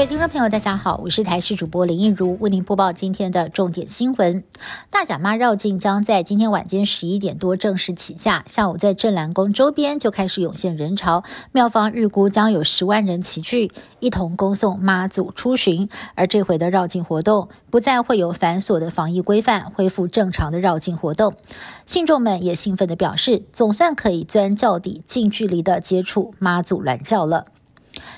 各位听众朋友，大家好，我是台视主播林映如，为您播报今天的重点新闻。大甲妈绕境将在今天晚间十一点多正式起驾，下午在镇澜宫周边就开始涌现人潮，庙方预估将有十万人齐聚，一同恭送妈祖出巡。而这回的绕境活动不再会有繁琐的防疫规范，恢复正常的绕境活动。信众们也兴奋地表示，总算可以钻轿底，近距离的接触妈祖銮轿了。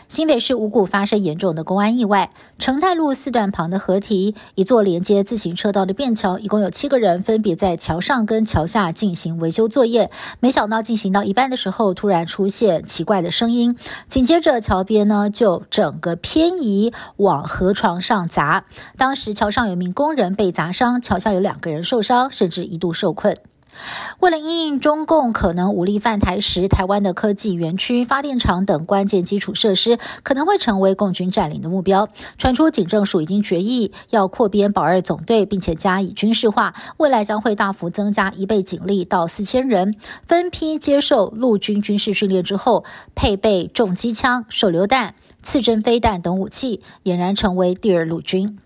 新北市五股发生严重的公安意外，成泰路四段旁的河堤，一座连接自行车道的便桥，一共有七个人分别在桥上跟桥下进行维修作业。没想到进行到一半的时候，突然出现奇怪的声音，紧接着桥边呢就整个偏移往河床上砸。当时桥上有名工人被砸伤，桥下有两个人受伤，甚至一度受困。为了应应中共可能武力犯台时，台湾的科技园区、发电厂等关键基础设施可能会成为共军占领的目标。传出警政署已经决议要扩编保二总队，并且加以军事化，未来将会大幅增加一倍警力到四千人，分批接受陆军军事训练之后，配备重机枪、手榴弹、刺针飞弹等武器，俨然成为第二陆军。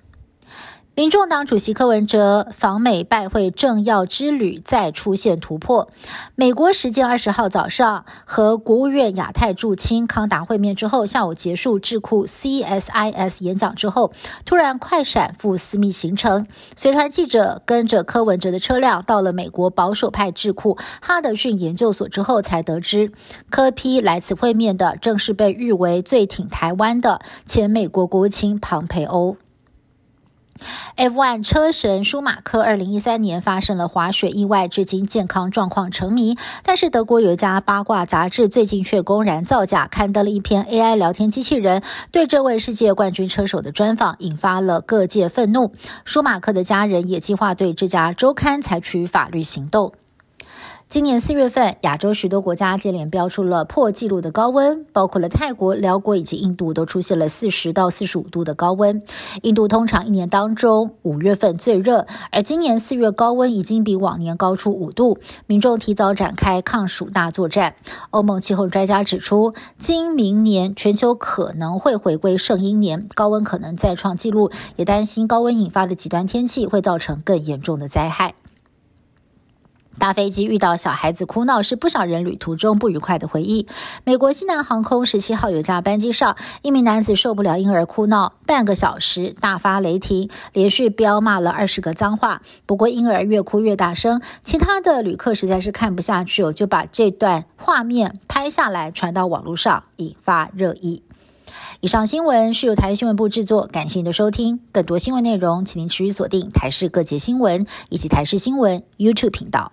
民众党主席柯文哲访美拜会政要之旅再出现突破。美国时间二十号早上和国务院亚太驻青康达会面之后，下午结束智库 CSIS 演讲之后，突然快闪赴私密行程。随团记者跟着柯文哲的车辆到了美国保守派智库哈德逊研究所之后，才得知柯批来此会面的正是被誉为最挺台湾的前美国国务卿庞培欧。F1 车神舒马克二零一三年发生了滑雪意外，至今健康状况成谜。但是德国有一家八卦杂志最近却公然造假，刊登了一篇 AI 聊天机器人对这位世界冠军车手的专访，引发了各界愤怒。舒马克的家人也计划对这家周刊采取法律行动。今年四月份，亚洲许多国家接连标出了破纪录的高温，包括了泰国、辽国以及印度，都出现了四十到四十五度的高温。印度通常一年当中五月份最热，而今年四月高温已经比往年高出五度，民众提早展开抗暑大作战。欧盟气候专家指出，今明年全球可能会回归圣婴年，高温可能再创纪录，也担心高温引发的极端天气会造成更严重的灾害。搭飞机遇到小孩子哭闹，是不少人旅途中不愉快的回忆。美国西南航空十七号有架班机上，一名男子受不了婴儿哭闹，半个小时大发雷霆，连续飙骂了二十个脏话。不过婴儿越哭越大声，其他的旅客实在是看不下去，就把这段画面拍下来传到网络上，引发热议。以上新闻是由台新闻部制作，感谢您的收听。更多新闻内容，请您持续锁定台视各节新闻以及台视新闻 YouTube 频道。